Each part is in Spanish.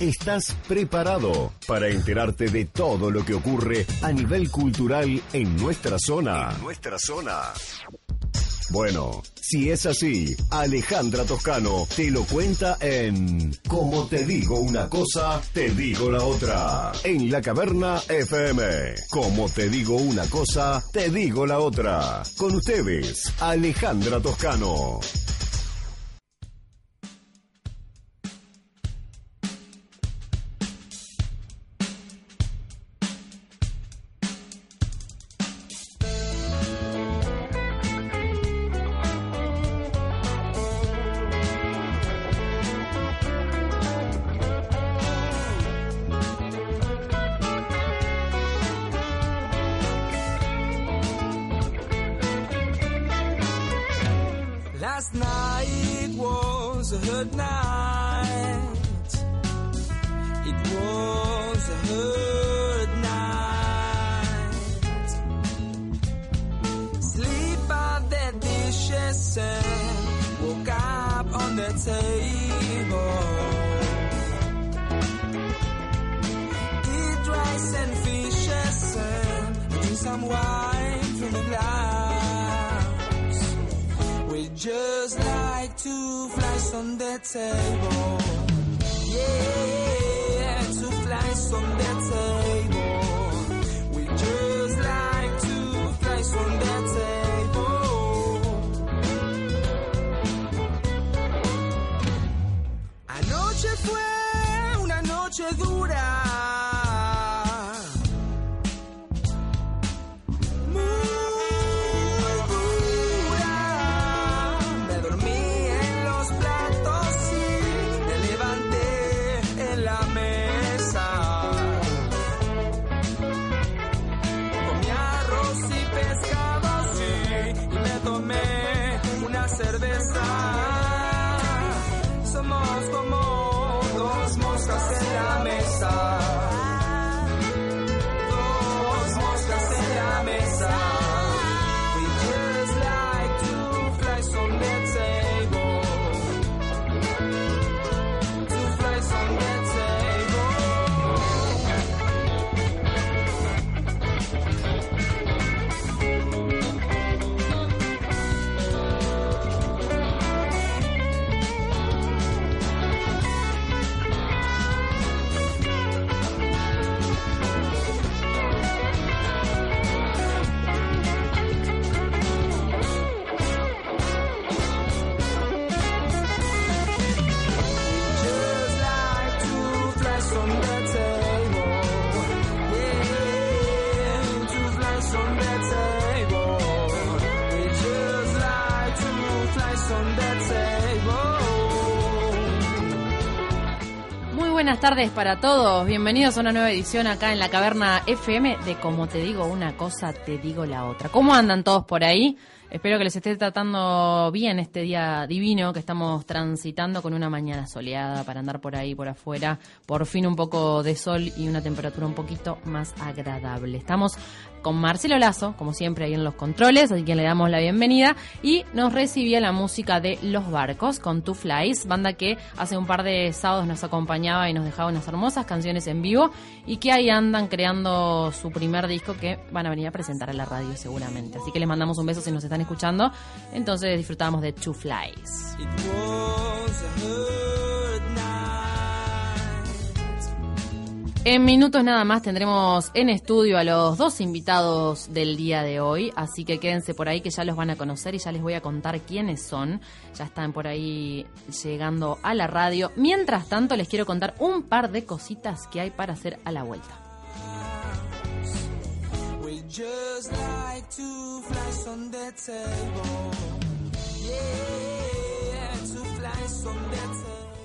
¿Estás preparado para enterarte de todo lo que ocurre a nivel cultural en nuestra zona? En nuestra zona. Bueno, si es así, Alejandra Toscano te lo cuenta en Como te digo una cosa, te digo la otra. En la caverna FM. Como te digo una cosa, te digo la otra. Con ustedes, Alejandra Toscano. Just like two flies on the table. Yeah, two flies on the table. Dura. Buenas tardes para todos, bienvenidos a una nueva edición acá en la Caverna FM de Como te digo una cosa, te digo la otra. ¿Cómo andan todos por ahí? Espero que les esté tratando bien este día divino que estamos transitando con una mañana soleada para andar por ahí, por afuera. Por fin un poco de sol y una temperatura un poquito más agradable. Estamos con Marcelo Lazo, como siempre, ahí en los controles, a quien le damos la bienvenida. Y nos recibía la música de Los Barcos con Two Flies, banda que hace un par de sábados nos acompañaba y nos dejaba unas hermosas canciones en vivo y que ahí andan creando su primer disco que van a venir a presentar a la radio seguramente. Así que les mandamos un beso si nos están escuchando. Entonces disfrutamos de Two Flies. En minutos nada más tendremos en estudio a los dos invitados del día de hoy, así que quédense por ahí que ya los van a conocer y ya les voy a contar quiénes son. Ya están por ahí llegando a la radio. Mientras tanto les quiero contar un par de cositas que hay para hacer a la vuelta. Just like.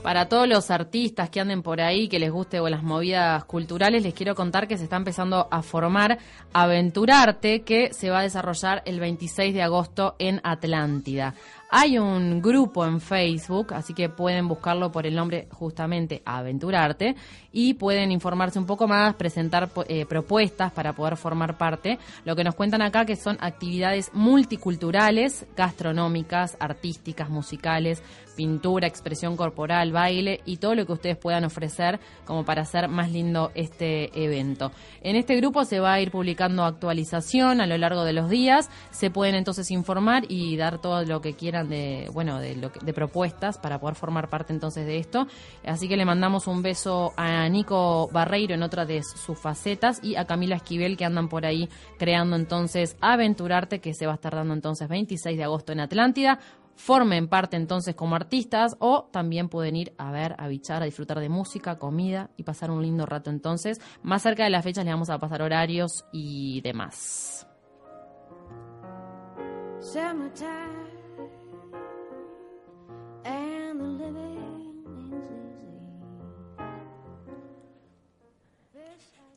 Para todos los artistas que anden por ahí, que les guste o las movidas culturales, les quiero contar que se está empezando a formar Aventurarte, que se va a desarrollar el 26 de agosto en Atlántida. Hay un grupo en Facebook, así que pueden buscarlo por el nombre justamente Aventurarte y pueden informarse un poco más, presentar eh, propuestas para poder formar parte. Lo que nos cuentan acá que son actividades multiculturales, gastronómicas, artísticas, musicales, pintura, expresión corporal, baile y todo lo que ustedes puedan ofrecer como para hacer más lindo este evento. En este grupo se va a ir publicando actualización a lo largo de los días, se pueden entonces informar y dar todo lo que quieran de, bueno, de, propuestas para poder formar parte entonces de esto. Así que le mandamos un beso a Nico Barreiro en otra de sus facetas y a Camila Esquivel que andan por ahí creando entonces Aventurarte que se va a estar dando entonces 26 de agosto en Atlántida formen parte entonces como artistas o también pueden ir a ver, a bichar, a disfrutar de música, comida y pasar un lindo rato entonces. Más cerca de las fechas les vamos a pasar horarios y demás.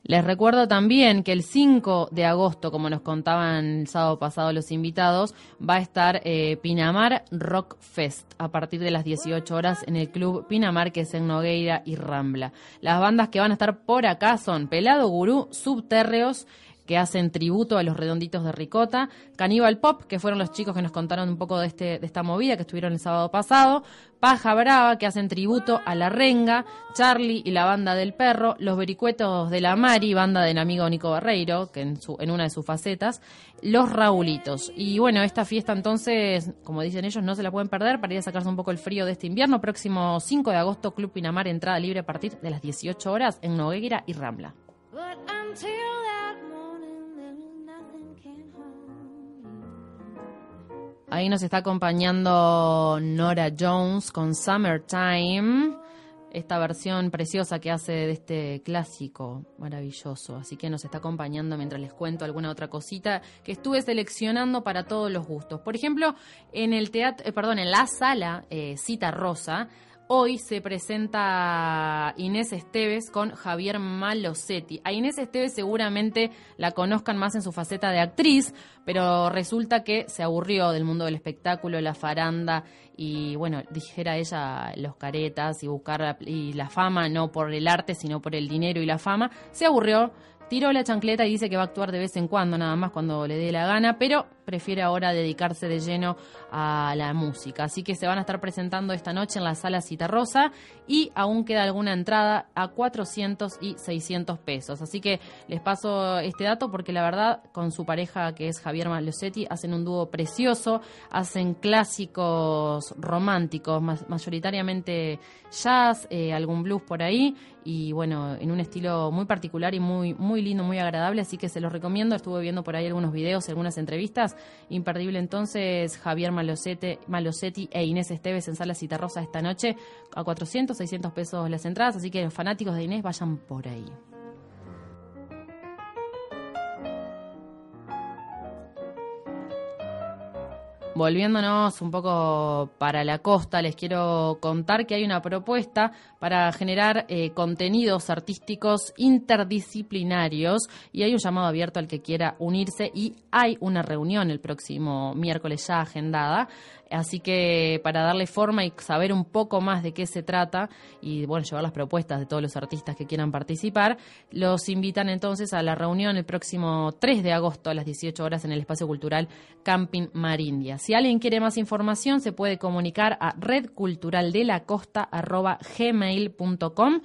Les recuerdo también que el 5 de agosto, como nos contaban el sábado pasado los invitados, va a estar eh, Pinamar Rock Fest a partir de las 18 horas en el club Pinamar, que es en Nogueira y Rambla. Las bandas que van a estar por acá son Pelado Gurú, Subterreos, que hacen tributo a los redonditos de Ricota, Caníbal Pop, que fueron los chicos que nos contaron un poco de, este, de esta movida que estuvieron el sábado pasado, Paja Brava, que hacen tributo a La Renga, Charlie y la banda del perro, Los Vericuetos de la Mari, banda del amigo Nico Barreiro, que en, su, en una de sus facetas, Los Raulitos. Y bueno, esta fiesta entonces, como dicen ellos, no se la pueden perder para ir a sacarse un poco el frío de este invierno. Próximo 5 de agosto, Club Pinamar, entrada libre a partir de las 18 horas en Nogueira y Rambla. Ahí nos está acompañando Nora Jones con Summertime, esta versión preciosa que hace de este clásico maravilloso. Así que nos está acompañando mientras les cuento alguna otra cosita que estuve seleccionando para todos los gustos. Por ejemplo, en el teatro, eh, perdón, en la sala eh, Cita Rosa Hoy se presenta Inés Esteves con Javier Malosetti. A Inés Esteves seguramente la conozcan más en su faceta de actriz, pero resulta que se aburrió del mundo del espectáculo, la faranda y, bueno, dijera ella los caretas y buscar la, y la fama, no por el arte, sino por el dinero y la fama. Se aburrió, tiró la chancleta y dice que va a actuar de vez en cuando, nada más cuando le dé la gana, pero prefiere ahora dedicarse de lleno a la música. Así que se van a estar presentando esta noche en la sala Citarrosa y aún queda alguna entrada a 400 y 600 pesos. Así que les paso este dato porque la verdad con su pareja que es Javier Malosetti hacen un dúo precioso, hacen clásicos románticos, mayoritariamente jazz, eh, algún blues por ahí y bueno, en un estilo muy particular y muy muy lindo, muy agradable, así que se los recomiendo. Estuve viendo por ahí algunos videos, algunas entrevistas Imperdible entonces Javier Malosete, Malosetti e Inés Esteves en Sala Citarrosa esta noche a 400, 600 pesos las entradas, así que los fanáticos de Inés vayan por ahí. Volviéndonos un poco para la costa, les quiero contar que hay una propuesta para generar eh, contenidos artísticos interdisciplinarios y hay un llamado abierto al que quiera unirse y hay una reunión el próximo miércoles ya agendada. Así que para darle forma y saber un poco más de qué se trata y bueno, llevar las propuestas de todos los artistas que quieran participar, los invitan entonces a la reunión el próximo 3 de agosto a las 18 horas en el espacio cultural Camping Marindia. Si alguien quiere más información, se puede comunicar a redculturaldelacosta.gmail.com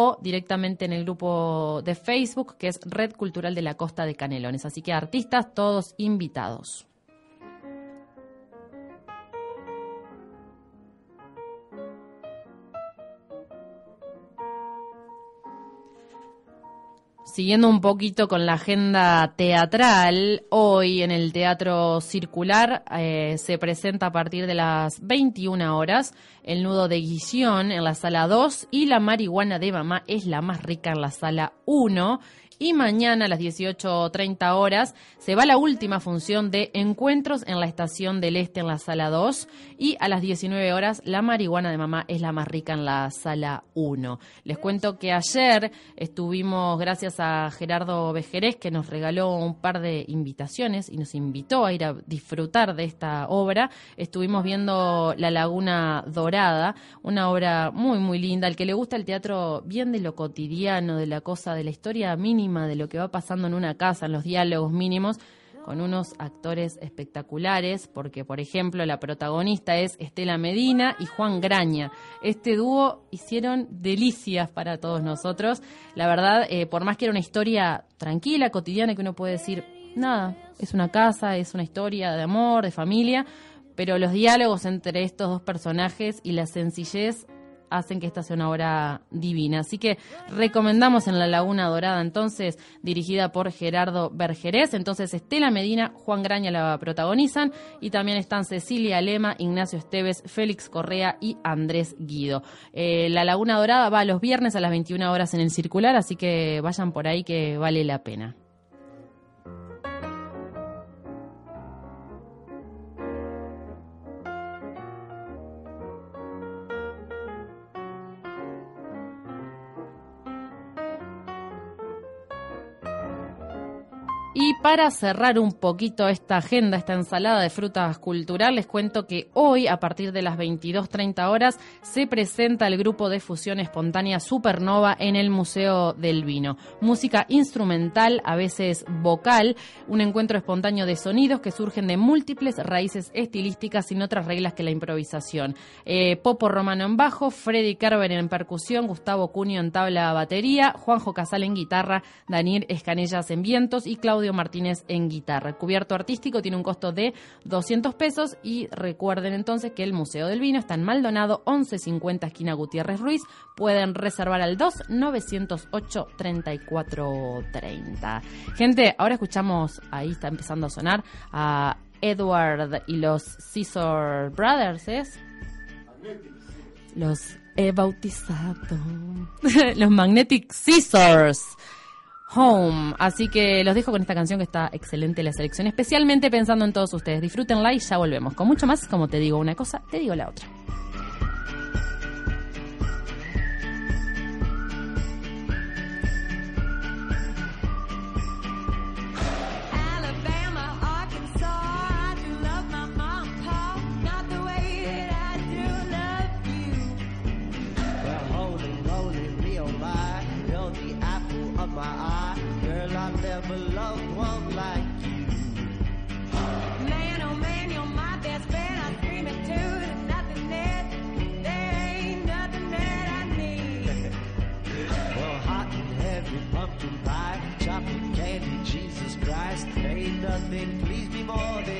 o directamente en el grupo de Facebook que es Red Cultural de la Costa de Canelones. Así que artistas todos invitados. Siguiendo un poquito con la agenda teatral, hoy en el Teatro Circular eh, se presenta a partir de las 21 horas el nudo de Guillón en la sala 2 y la marihuana de mamá es la más rica en la sala 1. Y mañana a las 18.30 horas se va la última función de Encuentros en la Estación del Este en la sala 2 y a las 19 horas La marihuana de mamá es la más rica en la sala 1. Les cuento que ayer estuvimos, gracias a Gerardo Bejerés, que nos regaló un par de invitaciones y nos invitó a ir a disfrutar de esta obra, estuvimos viendo La Laguna Dorada, una obra muy, muy linda. Al que le gusta el teatro bien de lo cotidiano, de la cosa, de la historia mínima, de lo que va pasando en una casa, en los diálogos mínimos, con unos actores espectaculares, porque por ejemplo la protagonista es Estela Medina y Juan Graña. Este dúo hicieron delicias para todos nosotros. La verdad, eh, por más que era una historia tranquila, cotidiana, que uno puede decir, nada, es una casa, es una historia de amor, de familia, pero los diálogos entre estos dos personajes y la sencillez hacen que esta sea una obra divina. Así que recomendamos en La Laguna Dorada, entonces, dirigida por Gerardo Bergerés. Entonces, Estela Medina, Juan Graña la protagonizan y también están Cecilia Lema, Ignacio Esteves, Félix Correa y Andrés Guido. Eh, la Laguna Dorada va los viernes a las 21 horas en el circular, así que vayan por ahí que vale la pena. Y para cerrar un poquito esta agenda, esta ensalada de frutas cultural, les cuento que hoy, a partir de las 22.30 horas, se presenta el grupo de fusión espontánea Supernova en el Museo del Vino. Música instrumental, a veces vocal, un encuentro espontáneo de sonidos que surgen de múltiples raíces estilísticas sin otras reglas que la improvisación. Eh, Popo Romano en bajo, Freddy Carver en percusión, Gustavo Cunio en tabla batería, Juanjo Casal en guitarra, Daniel Escanellas en vientos y Claudio Martínez en guitarra. Cubierto artístico tiene un costo de 200 pesos y recuerden entonces que el Museo del Vino está en Maldonado 1150 esquina Gutiérrez Ruiz. Pueden reservar al 2 908 3430. Gente, ahora escuchamos, ahí está empezando a sonar a Edward y los Scissor Brothers. Los he bautizado. los Magnetic Scissors. Home. Así que los dejo con esta canción que está excelente la selección, especialmente pensando en todos ustedes. Disfrútenla y ya volvemos. Con mucho más, como te digo una cosa, te digo la otra. Never loved one like you. Man, oh man, you're my best friend. I scream it too. There's nothing that, there ain't nothing that I need. Well, hot and heavy pumpkin pie, chocolate candy, Jesus Christ. Ain't nothing please me more than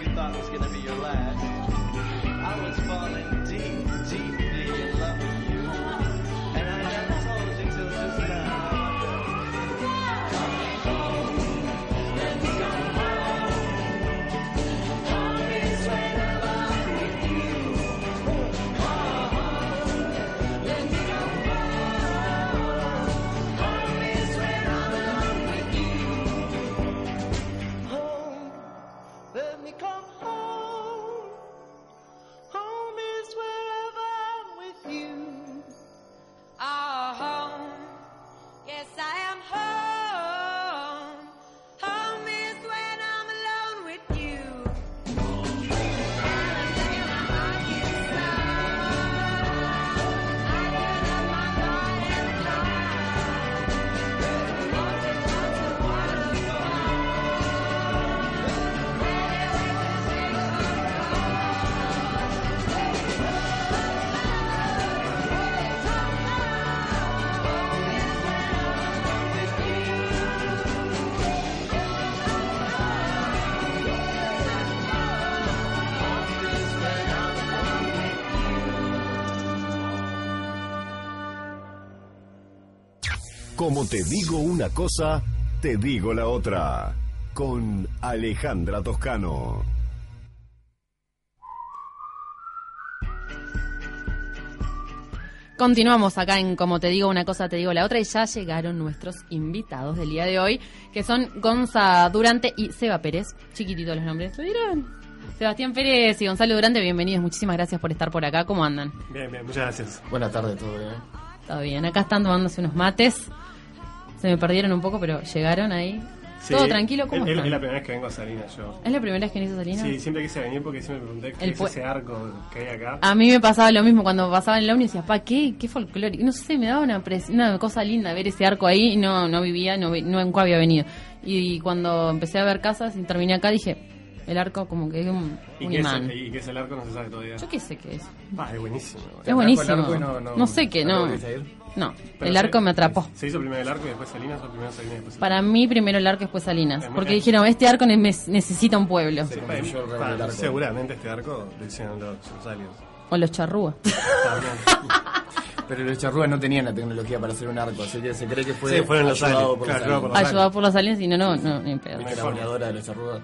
you thought was gonna be your last. I was falling. Te digo una cosa, te digo la otra. Con Alejandra Toscano. Continuamos acá en Como te digo una cosa, te digo la otra y ya llegaron nuestros invitados del día de hoy, que son Gonza Durante y Seba Pérez. Chiquititos los nombres, ¿lo dirán? Sebastián Pérez y Gonzalo Durante, bienvenidos. Muchísimas gracias por estar por acá. ¿Cómo andan? Bien, bien, muchas gracias. Buenas tardes, todo bien. Todo bien. Acá están tomándose unos mates. Se me perdieron un poco, pero llegaron ahí. ¿Todo tranquilo? ¿Cómo es, es- están? es la primera vez que vengo a Salinas yo. ¿Es la primera vez que viniste a Salinas? Sí, siempre quise venir porque siempre me pregunté qué El es ese arco que hay acá. A mí me pasaba lo mismo cuando pasaba en la uni y decía, pa, qué, qué folclórico. No sé, me daba una, una cosa linda ver ese arco ahí y no, no vivía, no, no nunca había venido. Y cuando empecé a ver casas y terminé acá dije, el arco como que es un, ¿Y un qué, es imán. el, ¿Y qué es el arco? No se sabe todavía. Yo qué sé qué es. Ah, es buenísimo. Es buenísimo. no- No, no- sé qué, no no. Pero el se- arco me atrapó. ¿Se hizo primero el arco y después Salinas o primero Salinas y después Para mí primero el arco y después Salinas. Es Porque dijeron, este arco ne- necesita un pueblo. Sí, Como yo pa- revelé el arco. Seguramente este arco lo hicieron los, aliens. O los charrúas. Pero los charrúas no tenían la tecnología para hacer un arco, así que se cree que fue Sí, fueron los ayudado aliens, por claro, los por aliens. Ayudado por los aliens y no, no, no, ni pedo. La de los charrúas.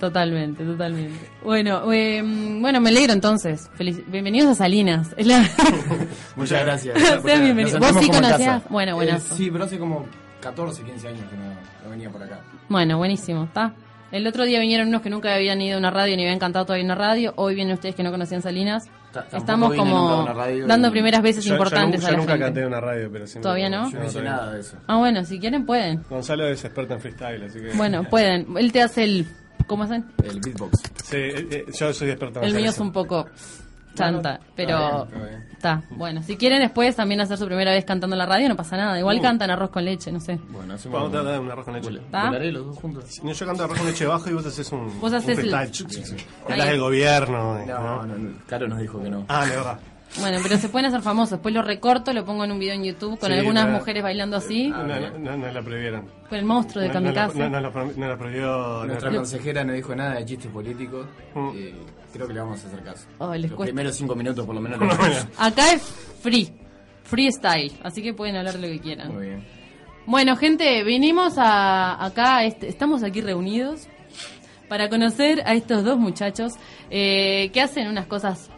Totalmente, totalmente. Bueno, eh, bueno, me alegro entonces. Bienvenidos a Salinas. La- Muchas gracias. Sean bienvenidos. ¿Vos sí conocías? casa. Bueno, Eh, sí, pero hace como 14, 15 años que no, no venía por acá. Bueno, buenísimo, ¿está? El otro día vinieron unos que nunca habían ido a una radio ni habían cantado todavía en una radio. Hoy vienen ustedes que no conocían Salinas. Estamos a como dando y- primeras veces Yo, yo importantes a yo la nunca gente. canté en una radio, pero siempre. ¿Todavía no? Yo no hice nada de eso. Ah, bueno, si quieren pueden. Gonzalo es experto en freestyle, así que. Bueno, pueden. Él te hace el... ¿Cómo hacen? El beatbox. Sí, eh, eh, yo soy experto en El hacer mío es un poco chanta, Está pero está bien. está. Bueno, si quieren después también hacer su primera vez cantando en la radio, no pasa nada. Igual Uh. cantan arroz con leche, no sé. Bueno, hacemos Vamos a tratar de un arroz con leche. ¿Está? Volaré los dos juntos. No, yo canto arroz con leche bajo y vos haces un. Vos haces un el- freestyle. Hablas del gobierno. eh, No, no, no. Caro nos dijo que no. Ah, de verdad. Bueno, pero se pueden hacer famosos. Después lo recorto, lo pongo en un video en YouTube con Sí, algunas no. mujeres bailando así. No, no, no, no la prohibieron. Con el monstruo de No, no, la- Kamikaze. no, no la la prohibió. Nuestra no- consejera no dijo nada de chistes políticos. Mm. y creo que le vamos a hacer caso. Oh, les Los cuesta. primeros cinco minutos por lo menos. Acá es free. Freestyle. Así que pueden hablar lo que quieran. Muy bien. Bueno, gente, vinimos a, acá, este, estamos aquí reunidos para conocer a estos dos muchachos eh, que hacen unas cosas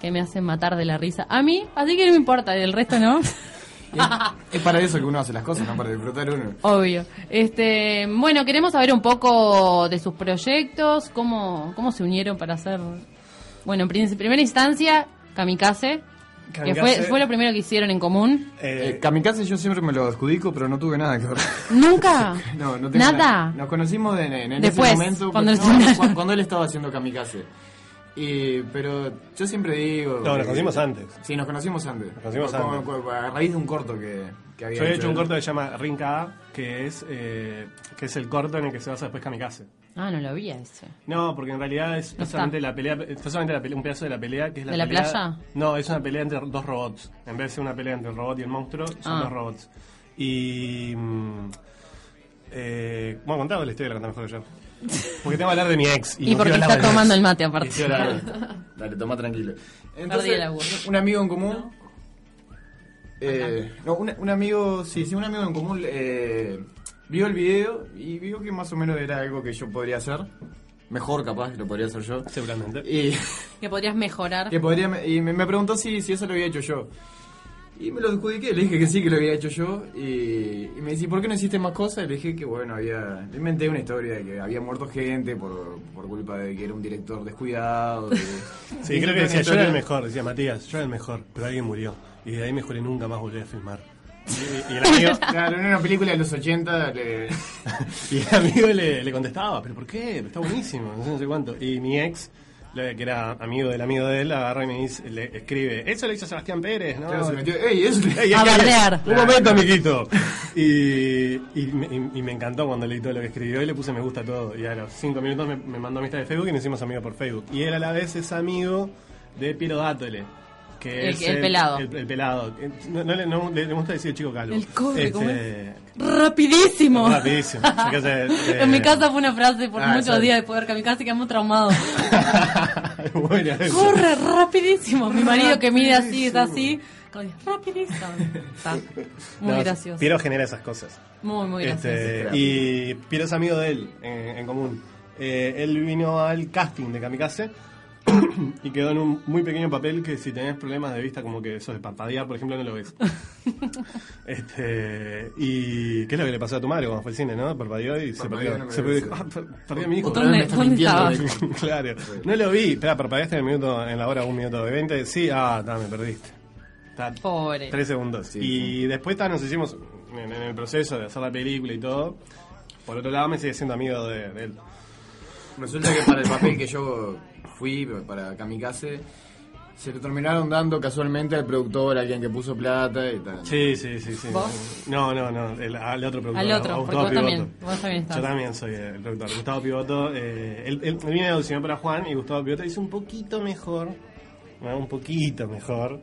que me hacen matar de la risa. A mí, así que no me importa, del resto no. Es, es para eso que uno hace las cosas, no para disfrutar uno. Obvio. Este, bueno, queremos saber un poco de sus proyectos, cómo, cómo se unieron para hacer. Bueno, en primera instancia, Kamikaze, que fue, Kamikaze, fue lo primero que hicieron en común. eh, Eh, kamikaze yo siempre me lo adjudico, pero no tuve nada que ver. Nunca. No, no tengo Nada. Nos conocimos en, en Después, ese momento. cuando pues, no, cuando él estaba haciendo kamikaze. Y, pero yo siempre digo. No, nos que- conocimos antes. Sí, nos conocimos antes. Nos conocimos Como- antes. como- a raíz de un corto que, que había yo había hecho un corto que se llama Rinca A, que es, eh, que es el corto en el que se basa después Kamikaze. Ah, no lo vi ese. No, porque en realidad es No solamente la pelea, solamente la pelea- un pedazo de la pelea que es la ¿De la pelea- playa? No, es una pelea entre dos robots. En vez de ser una pelea entre el robot y el monstruo, son Ah. dos robots. Y mm, eh, bueno, contaba la historia, la contás mejor que yo. Porque tengo que hablar de mi ex. Y, no porque está tomando el mate Y aparte. dale, toma tranquilo. Entonces, un amigo en común. eh, no, un, un amigo, sí, sí, un amigo en común eh, vio el video y vio que más o menos era algo que yo podría hacer. Mejor, capaz, lo podría hacer yo. Seguramente. Y, Que podrías mejorar. que podría, y me, me preguntó si, si eso lo había hecho yo. Y me lo adjudiqué, le dije que sí, que lo había hecho yo. Y, y me dice, ¿por qué no hiciste más cosas? Y le dije que, bueno, había. Le inventé una historia de que había muerto gente por, por culpa de que era un director descuidado. de- Sí, creo que decía, yo era el mejor, decía Matías, yo era el mejor, pero alguien murió. Y de ahí me juré nunca más volver a filmar. Y, y el amigo, Claro, en una película de los 80 le... y el amigo le, le contestaba, ¿pero por qué? Está buenísimo, no sé, no sé cuánto. Y mi ex, que era amigo del amigo de él, agarra y me dice, le escribe, eso lo hizo Sebastián Pérez, ¿no? Claro, se metió, ¡Ey, eso! Ey, A bardear. Un momento, amiguito. Y, y, me, y- y me encantó cuando leí todo lo que escribió y le puse me gusta a todo. Y a los cinco minutos me, me mandó amistad de Facebook y nos hicimos amigos por Facebook. Y él a la vez es amigo de Piero Dátole. Que El- es el pelado. El, el pelado. Eh, No, no le, no- le- le gusta decir chico calvo. El cobre, ¿cómo Este, Rapidísimo. Rapidísimo. Eh, En mi casa fue una frase por Ah, muchos días después de ver Kamikaze quedamos traumados. Bueno. Corre rapidísimo. Mi marido que mide así, es así. Rapidísimo. Está muy No, gracioso. Piero genera esas cosas. Muy, muy gracioso. Este, y Piero es amigo de él en, en común. Eh, él vino al casting de Kamikaze y quedó en un muy pequeño papel que si tenés problemas de vista, como que eso de parpadear, por ejemplo, no lo ves. este, y ¿qué es lo que le pasó a tu madre cuando fue al cine, no? Parpadeó y se perdió. no se perdió. Ah, per- perdí a mi hijo. ¿Dónde, dónde claro. No lo vi. Espera, parpadeaste en el minuto, en la hora un minuto de 20. Sí, ah, está, me perdiste. Pobre. Tres segundos. Sí, y después ta, nos hicimos en, en el proceso de hacer la película y todo. Por otro lado, me sigue siendo amigo de, de él. Resulta que para el papel que yo fui, para Kamikaze, se lo terminaron dando casualmente al productor, a alguien que puso plata y tal. Sí, sí, sí. sí. ¿Vos? No, no, no. el- al otro productor. Al otro, a porque Gustavo vos también, Pivoto. vos también estás. Yo también soy el productor. Gustavo Pivoto. Eh, él, él, a audicionar para Juan y Gustavo Pivoto hizo un poquito mejor. ¿no? Un poquito mejor.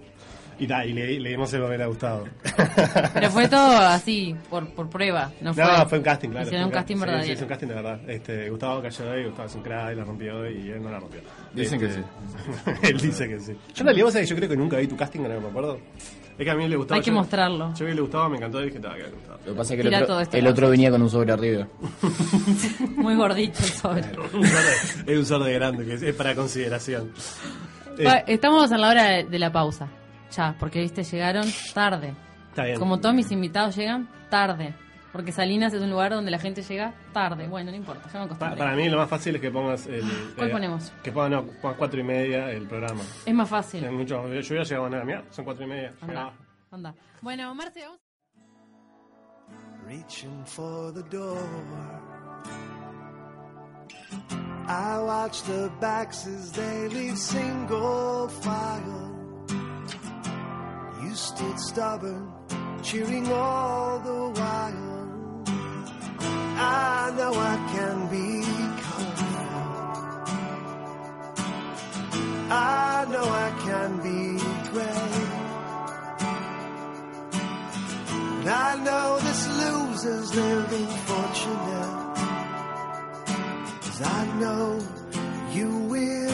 Y, y le, le dimos el papel a Gustavo. Pero fue todo así, por, por prueba. No fue, No, fue un casting, claro. Hicieron un casting sí, verdadero. Sí, es un casting de verdad. Este, Gustavo cayó ahí, Gustavo es un crack y la rompió y él no la rompió. Dicen que Este, él dice que sí. Yo en realidad, vos sabés que yo creo que nunca vi tu casting, no me acuerdo. Es que a mí le gustaba. Hay que yo- mostrarlo. Yo vi que le gustaba, me encantó y dije, estaba que le gustaba. Lo que pasa es que el otro, todo esto el acá. otro venía con un sobre arriba. Muy gordito el sobre. Es un sordo grande, que es, es para consideración. Eh, Estamos en la hora de, de la pausa. Ya, porque viste, llegaron tarde. está bien. Como todos mis invitados llegan tarde. Porque Salinas es un lugar donde la gente llega tarde. Bueno, no importa, ya me Pa- acostumbré. para mí lo más fácil es que pongas el... ¿Cuál eh, ponemos? Que pongas, no, pongas cuatro y media el programa. Es más fácil. Mucho, yo hubiera llegado a nada, mira, son cuatro y media. Anda, Ah. anda. Bueno, Marce, vamos. reaching for the door. I watch the backs as they leave single file. You stood stubborn, cheering all the while. I know I can be colorful. I know I can be great. And I know this loser's living fortunate. Cause I know you will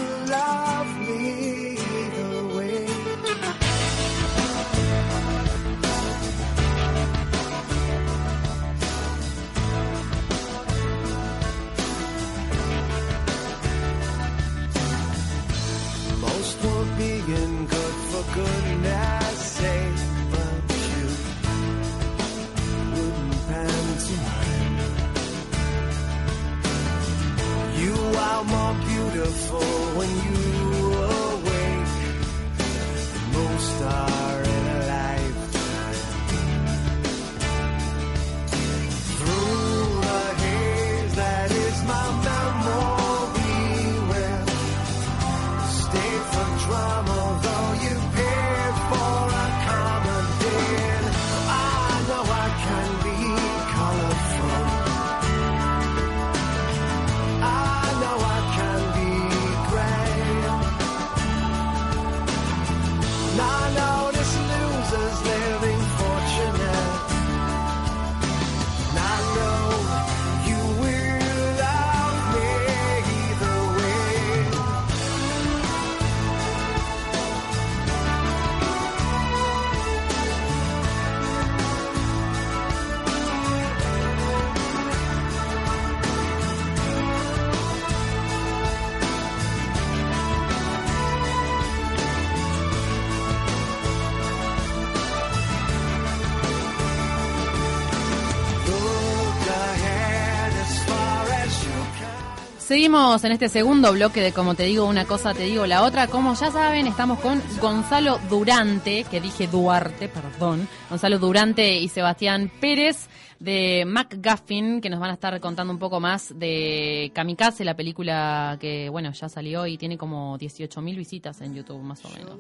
Seguimos en este segundo bloque de Como te digo una cosa, te digo la otra. Como ya saben, estamos con Gonzalo Durante, que dije Duarte, perdón. Gonzalo Durante y Sebastián Pérez de MacGuffin, que nos van a estar contando un poco más de Kamikaze, la película que, bueno, ya salió y tiene como 18.000 visitas en YouTube, más o menos.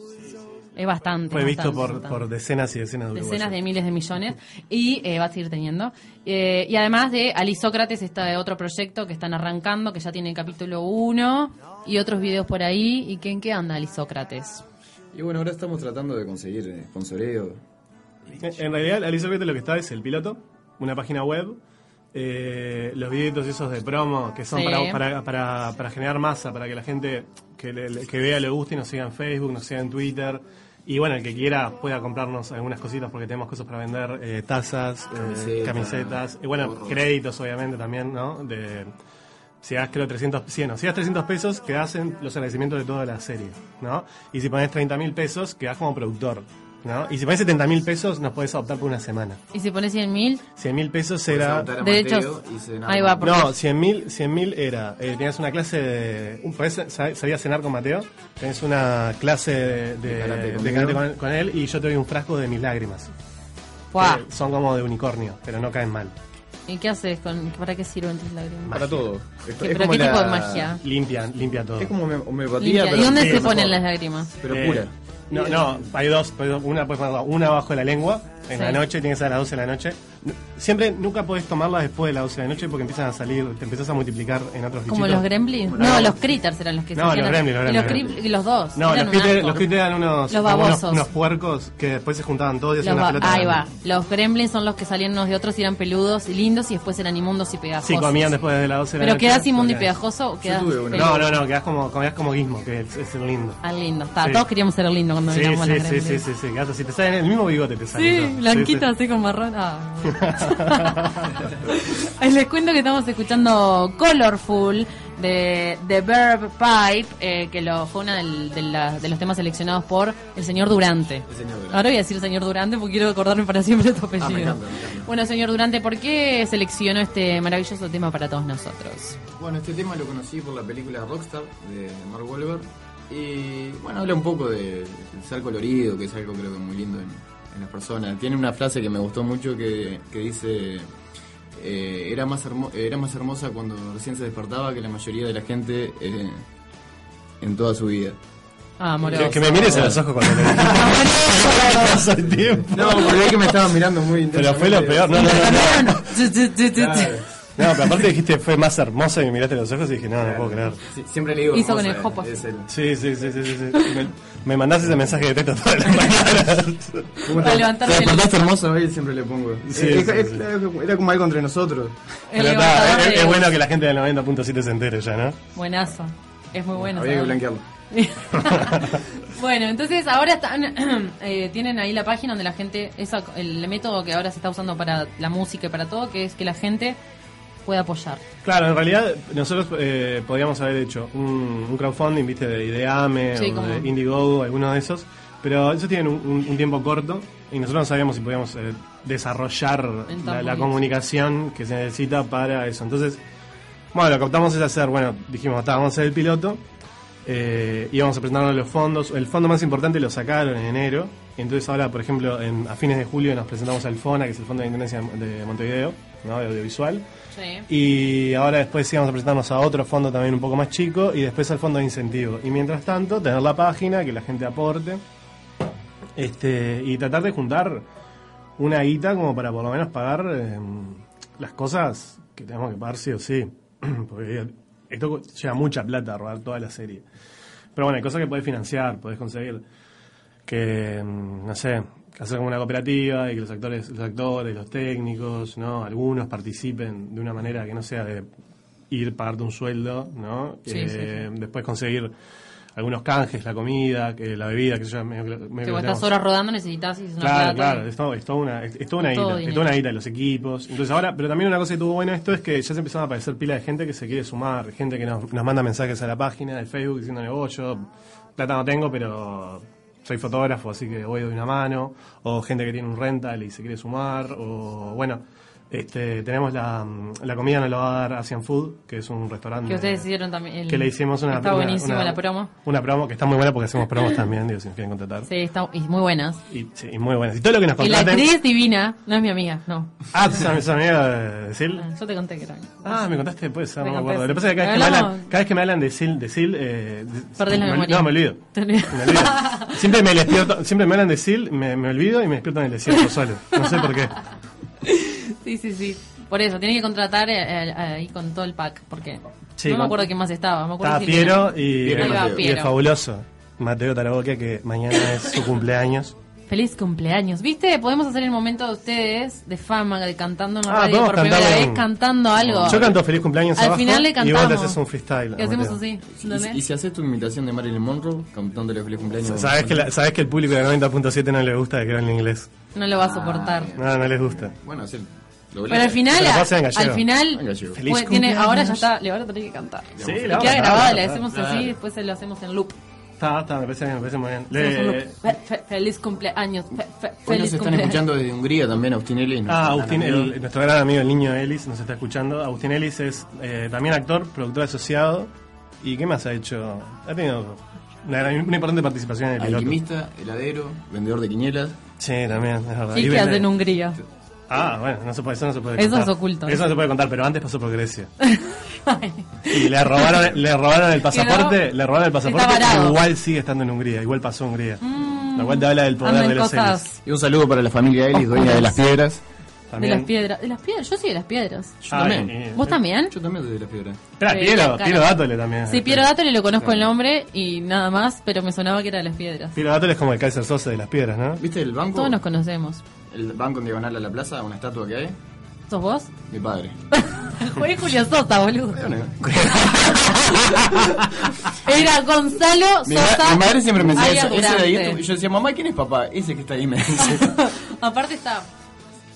Es bastante. Fue visto bastante, por, bastante por decenas y decenas de decenas de miles de millones y eh, va a seguir teniendo. Eh, y además de Alisócrates, este otro proyecto que están arrancando, que ya tiene el capítulo 1 y otros videos por ahí. ¿Y que, en qué anda Alisócrates? Y bueno, ahora estamos tratando de conseguir eh, sponsoreo. En realidad, Alicia Vete lo que está es el piloto, una página web, eh, los videitos esos de promo que son Sí. para, para, para, para generar masa, para que la gente que, le- que vea le guste y nos siga en Facebook, nos siga en Twitter. Y bueno, el que quiera pueda comprarnos algunas cositas porque tenemos cosas para vender, eh, tazas, eh, Camisetas, y bueno, gorros. créditos obviamente también, ¿no? De, si das creo 300, sí, no, si das 300 pesos quedás en los agradecimientos de toda la serie, ¿no? Y si pones 30 mil pesos quedás como productor, ¿no? Y si pones 70 mil pesos nos podés adoptar por una semana. Y si pones 100 mil, 100 mil pesos Puedes era... y cenar Ahí va, porque- No, 100 mil 100 era, eh, tenías una clase de... Un, podés sa- salir a cenar con Mateo, tenés una clase de, de- De karate de con, con él y yo te doy un frasco de mis lágrimas. ¡guau! que son como de unicornio, pero no caen mal. ¿Y qué haces? con ¿Para qué sirven tus lágrimas? Para todo. Es, ¿Qué- es pero como qué la- tipo de magia? Limpia, limpia todo. Es como home- homeopatía, Limpia. pero ¿Y dónde se mejor. ponen las lágrimas? Pero Eh, pura. No, no, hay dos, una ponerla una abajo de la lengua, en Sí. la noche, tiene que ser a las 12 de la noche. Siempre, nunca podés tomarla después de las 12 de la noche porque empiezan a salir, te empezás a multiplicar en otros ¿Como bichitos. los gremlins? No, No, los critters eran los que No, salían los gremlins, los y los, gremlins. y los dos. No, los critters, asco. los critters eran unos, Los babosos. unos puercos que después se juntaban todos y hacían una pelota. ahí grande. va. Los gremlins son los que salían unos de otros y eran peludos y lindos y después eran inmundos y pegajosos. Sí, comían después de las 12 de la Pero noche. quedás inmundo y pegajoso o quedás? No, no, no, quedás como, quedás como guismo, que es, es el lindo. Ah, lindo. Está, Sí. Todos queríamos ser lindo cuando Sí, sí, sí, gremlins. sí, sí, sí, quedás así, te salen el mismo bigote te sale. Sí. Blanquito Sí, así con marrón. Ah, Les cuento que estamos escuchando Colorful de The Verb Pipe, eh, que lo, fue uno de, la- de los temas seleccionados por el señor Durante. El señor Durante. Ahora voy a decir señor Durante porque quiero acordarme para siempre tu apellido. Ah, me encanta, me encanta. Bueno, señor Durante, ¿por qué seleccionó este maravilloso tema para todos nosotros? Bueno, este tema lo conocí por la película Rockstar de Mark Wahlberg. Y bueno, habla un poco de, de ser colorido, que es algo creo que muy lindo en, en las personas. Tiene una frase que me gustó mucho que, que dice: eh, era, más hermo- era más hermosa cuando recién se despertaba que la mayoría de la gente eh, en toda su vida. Ah. Que, que me mires a los ojos cuando le Paso el tiempo. No, porque es que me estaban mirando muy Pero fue lo peor, no, no, no. no. No, pero aparte dijiste fue más hermoso y me miraste a los ojos y dije, no, no puedo creer. Sí, siempre le digo Hizo con hermosa, el el- Sí, sí, sí, sí, sí. sí. Me, me mandás ese mensaje de texto todas las mañanas. ¿Cómo Para levantarme te el- despertaste hermoso hoy? Siempre le pongo. Sí, Eh, sí, es- sí. Era, era como algo entre nosotros. Pero está, es, de- es bueno que la gente del 90.7 se entere ya, ¿no? Buenazo. Es muy bueno. Había que blanquearlo. bueno, entonces ahora están, eh, tienen ahí la página donde la gente, esa, el método que ahora se está usando para la música y para todo, que es que la gente pueda apoyar. Claro, en realidad nosotros eh, podríamos haber hecho un, un crowdfunding, viste, de Ideame Sí, o como- de Indiegogo, alguno de esos, pero esos tienen un, un- un tiempo corto y nosotros no sabíamos si podíamos eh, desarrollar la, la comunicación que se necesita para eso. Entonces, bueno, lo que optamos es hacer, bueno, dijimos, "Está, vamos a hacer el piloto, eh, íbamos a presentarnos los fondos, el fondo más importante lo sacaron en enero, entonces ahora, por ejemplo, en- a fines de julio nos presentamos al FONA, que es el Fondo de Intendencia de Montevideo, ¿no? de audiovisual. Y ahora después íbamos a presentarnos a otro fondo también un poco más chico y después al fondo de incentivo. Y mientras tanto, tener la página, que la gente aporte. Este, y tratar de juntar una guita como para por lo menos pagar eh, las cosas que tenemos que pagar sí o sí. Porque esto lleva mucha plata a rodar toda la serie. Pero bueno, hay cosas que podés financiar, podés conseguir que, mm, no sé, hacer como una cooperativa y que los actores, los actores, los técnicos, ¿no? Algunos participen de una manera que no sea de ir pagarte un sueldo, ¿no? Sí, Eh, Después conseguir algunos canjes, la comida, que la bebida, que yo medio, medio Que estás horas rodando, necesitas y es una Claro, claro, es, todo- es toda una, es, es toda una guita, es toda una guita de los equipos. Entonces ahora, pero también una cosa que tuvo bueno esto es que ya se empezaron a aparecer pila de gente que se quiere sumar, gente que nos, nos manda mensajes a la página de Facebook diciéndole, oh, yo plata no tengo, pero soy fotógrafo, así que voy de una mano, o gente que tiene un rental y se quiere sumar, o bueno, este, tenemos la, la comida nos la va a dar Asian Food, que es un restaurante Que ustedes hicieron también. el- que le hicimos una, Está una- buenísima una- la promo. Una promo que está muy buena porque hacemos promos también, digo, si nos quieren contratar. Sí, está y muy buenas. Y, sí, y muy buenas. Y todo lo que nos Y la contraten. actriz divina, no es mi amiga, no. Ah, ¿tú sos amiga de Sil? Ah, Yo te conté que era. Ah, me contaste después, no me acuerdo. Lo que pasa es que cada vez que me hablan, cada vez que me hablan de Sil, de Sil, eh, Perdés la me- memoria. No, me olvido. Me olvido. Siempre me despierto, siempre me hablan de Sil, me, me olvido y me despierto en el desierto solo. No sé por qué. Sí, sí, sí. Por eso, tiene que contratar eh, eh, ahí con todo el pack, porque Sí, no me acuerdo quién más estaba. Me acuerdo Estaba si Piero y, Piero va, y Piero. el fabuloso Mateo Taraboquia, que mañana es su cumpleaños. Feliz cumpleaños. ¿Viste? Podemos hacer el momento de ustedes de fama, de cantando en la Ah, radio por primera vez, en- cantando algo. Yo canto feliz cumpleaños Al abajo final le y vos cantamos. te haces un freestyle. ¿Qué hacemos así? Y, si haces tu imitación de Marilyn Monroe cantándole feliz cumpleaños. Sabes que, la- sabes que el público de 90.7 no le gusta que hablen inglés. No lo va a soportar. No, no les gusta. Bueno, hacer. Pero al final, al final. Feliz pues, tiene, ahora ya está, le van a tener que cantar. Sí, Y la queda grabada, le hacemos cantar. así, después se lo hacemos en loop. Está, está, me parece bien, me parece muy bien. Le- loop. Fe- fe- feliz cumpleaños. fe- fe- Hoy nos feliz están cumpleaños. escuchando desde Hungría también, Agustín Ellis. Ah, nuestro Agustín, gran amigo. el- nuestro gran amigo, el niño Ellis, nos está escuchando. Agustín Ellis es eh, también actor, productor asociado. ¿Y qué más ha hecho? Ha tenido una, gran- una importante participación en el piloto. Alquimista, heladero, vendedor de quinielas. Sí, también, es verdad. ¿Y Y vende- hace en Hungría? Ah, bueno, no se puede, eso no se puede Eso contar. es oculto. Eso no se puede contar, pero antes pasó por Grecia. Y le robaron, le robaron el pasaporte, le robaron el pasaporte, pero igual sigue estando en Hungría, igual pasó a Hungría. Lo cual te habla del poder de los Ellis. Y un saludo para la familia Ellis, dueña de las piedras. de las piedras. ¿De las piedras? Yo soy de las piedras. Yo Ah, también. ¿Vos también? Yo también soy de las piedras. Espera, Piero. Piero Dátole también. Sí, Piero Dátole lo conozco el nombre y nada más, pero me sonaba que era de las piedras. Piero Dátole es como el Kaiser Sosa de las piedras, ¿no? ¿Viste el banco? Todos nos conocemos. El banco en diagonal a la plaza, una estatua que hay. ¿Sos vos? Mi padre. Fue Julio Sosa, boludo. Era Gonzalo mi, Sosa. mi madre siempre me decía eso, ese de Durante. ahí. Y yo decía, mamá, ¿quién es papá? Ese que está ahí me dice. Aparte está.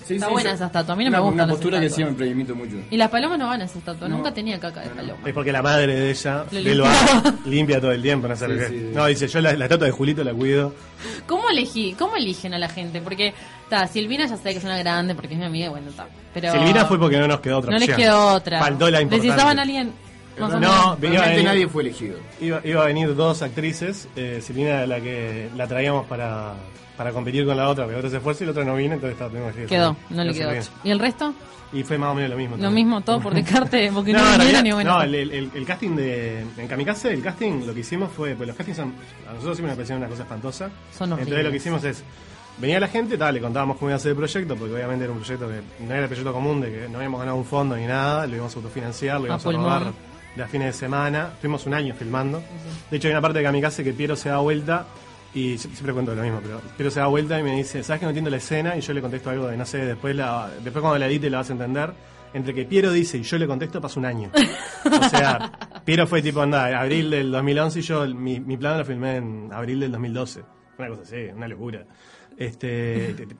Sí, Está sí, buena yo- esa estatua, a mí no una, me gusta Una las postura que estatuas. siempre imito mucho. Y las palomas no van a esa estatua, No. nunca tenía caca de paloma. Es porque la madre de ella, Lo limpia todo el tiempo, no sé Sí, sí. No, dice, yo la, la estatua de Julito la cuido. ¿Cómo elegí? ¿Cómo eligen a la gente? Porque, está, Silvina ya sé que es una grande porque es mi amiga, bueno, está. Pero Silvina fue porque no nos quedó otra no les opción. quedó otra. Faltó la importante. Necesitaban a alguien más o No, menos. venía a Realmente venir- nadie fue elegido. Iba, iba a venir dos actrices, eh, Silvina la que la traíamos para, para competir con la otra, pero la otra se fue y la otra no vino, entonces estaba tuvimos que. Quedó, no le quedó. ¿Y el resto? Y fue más o menos lo mismo. Lo también. mismo, todo por descarte, porque no, No, vinieron realidad, ni bueno. no, el, el- el casting de. En Kamikaze, el casting lo que hicimos fue. Pues los castings son. A nosotros siempre nos parecieron una cosa espantosa. Son Entonces horribles. lo que hicimos es. Venía la gente, tal, le contábamos cómo iba a ser el proyecto, porque obviamente era un proyecto que no era el proyecto común, de que no habíamos ganado un fondo ni nada, lo íbamos a autofinanciar, lo íbamos a, robar de a fines de semana. Estuvimos un año filmando. De hecho, hay una parte de Kamikaze que Piero se da vuelta, y sie- siempre cuento lo mismo, pero Piero se da vuelta y me dice, ¿sabes que no entiendo la escena? Y yo le contesto algo de, no sé, después, la, después cuando la edite la vas a entender. Entre que Piero dice y yo le contesto pasa un año. O sea, Piero fue tipo, anda, abril del 2011 y yo mi, mi plan lo filmé en abril del 2012. Una cosa así, una locura. Este, te- te-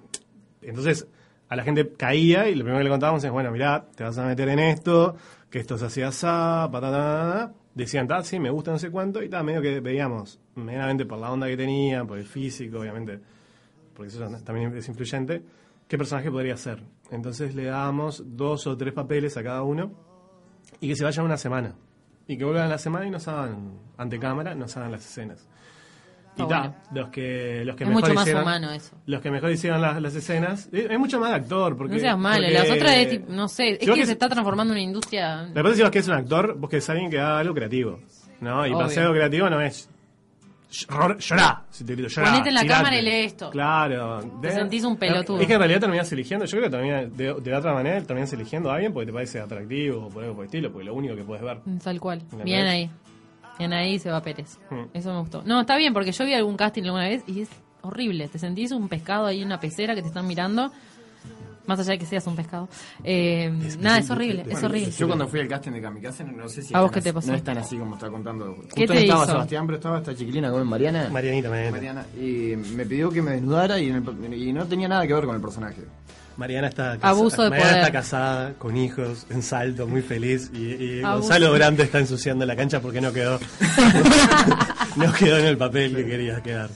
entonces, a la gente caía y lo primero que le contábamos es, bueno, mirá, te vas a meter en esto, que esto se hacía así, patata, decían, tal, sí, me gusta no sé cuánto, y tal, medio que veíamos, medianamente por la onda que tenían, por el físico, obviamente, porque eso también es influyente, qué personaje podría ser. Entonces le dábamos dos o tres papeles a cada uno y que se vayan una semana. Y que vuelvan a la semana y nos hagan, ante cámara, nos hagan las escenas. Y ta, los que, los que Es mejor mucho más hicieron, humano eso. Los que mejor hicieron las, las escenas. Es mucho más actor. Porque, No seas malo, porque- las otras es tipo, no sé, es Si que se está transformando en una industria. Parece que si vos querés un actor, vos querés alguien que haga algo creativo. ¿no? Y para algo creativo no es. "Llor- Llorá, si te grito, llorá. Ponete en la tirate". cámara y lee esto. Claro. Te sentís un pelotudo. Es que en realidad terminás eligiendo. Yo creo que termina, de, de la otra manera terminás eligiendo a alguien porque te parece atractivo o por algo por el estilo, porque es lo único que puedes ver. Tal cual. ¿Me Bien ahí. Ahí se va Pérez. Hmm. Eso me gustó. No, está bien, porque yo vi algún casting alguna vez y es horrible. Te sentís un pescado ahí en una pecera que te están mirando. Más allá de que seas un pescado. Eh, nada, es horrible, es horrible. Yo cuando fui al casting de Kamikaze, no, no sé si ¿A vos qué te pasó? no es tan así como está contando. Justo ¿Qué no te estaba hizo? Sebastián, pero estaba esta chiquilina como Mariana. Marianita. Mariana, y me pidió que me desnudara y, en el- y no tenía nada que ver con el personaje. Mariana está, casa- Abuso de Mariana poder. está casada, con hijos, en salto, muy feliz. Y. Gonzalo Brante está ensuciando la cancha porque no quedó. no quedó en el papel que quería quedar.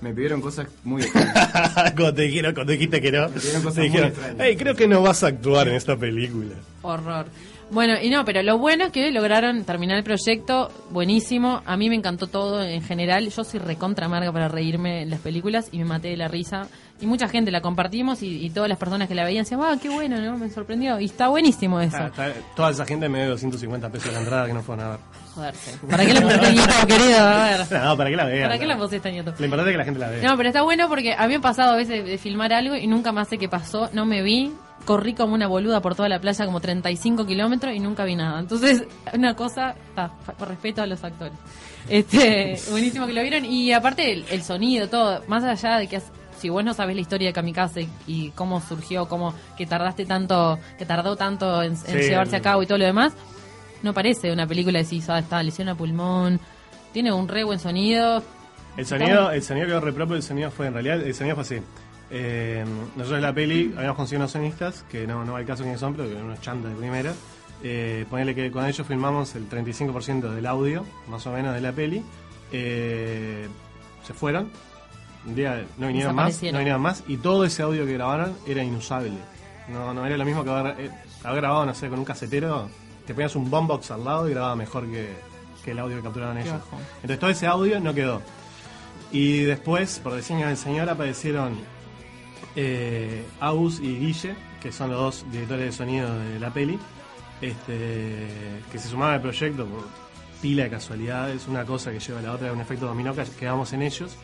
Me pidieron cosas muy cuando, te dijeron, cuando dijiste que no, dijeron cosas te muy dijeron, extrañas. hey, creo que no vas a actuar en esta película. Horror. Bueno, y no, pero lo bueno es que lograron terminar el proyecto, buenísimo. A mí me encantó todo en general. Yo soy recontra amarga para reírme en las películas y me maté de la risa. Y mucha gente la compartimos y, y todas las personas que la veían decían, wow, qué bueno, ¿no? Me sorprendió. Y está buenísimo eso. Ah, está- toda esa gente me dio 250 pesos la entrada que no fueron a ver. Joderse. ¿Para qué le pusiste YouTube, querido? A ver. No, para que la vean. ¿Para qué la pusiste YouTube? Lo importante es que la gente la vea. No, pero está bueno porque a mí me ha pasado a veces de, de filmar algo y nunca más sé qué pasó, no me vi corrí como una boluda por toda la playa, como 35 kilómetros y nunca vi nada. Entonces, una cosa, ta, por respeto a los actores. Este, buenísimo que lo vieron. Y aparte, el, el sonido, todo, más allá de que has- si vos no sabés la historia de Kamikaze y cómo surgió, cómo que tardaste tanto, que tardó tanto en, en Sí, llevarse a cabo y todo lo demás, no parece una película de si ah, está lesión a pulmón, tiene un re buen sonido. El sonido, el sonido quedó re propio, el sonido fue, en realidad, el sonido fue así. Eh, nosotros en la peli habíamos conseguido unos sonistas, que no, no va el caso quiénes son, pero que eran unos chantas de primera. Eh, ponele que con ellos filmamos el 35% del audio, más o menos, de la peli. Eh, se fueron. Un día no vinieron más, no vinieron más, y todo ese audio que grabaron era inusable. No, no era lo mismo que haber, eh, haber grabado, no sé, con un casetero. Te ponías un boombox al lado y grababa mejor que, que el audio que capturaron Qué ellos. Entonces todo ese audio no quedó. Y después, por diseño del señor, aparecieron eh, y Guille, que son los dos directores de sonido de la peli, este, que se sumaron al proyecto por pila de casualidades, una cosa que lleva a la otra, un efecto dominó que quedamos en ellos.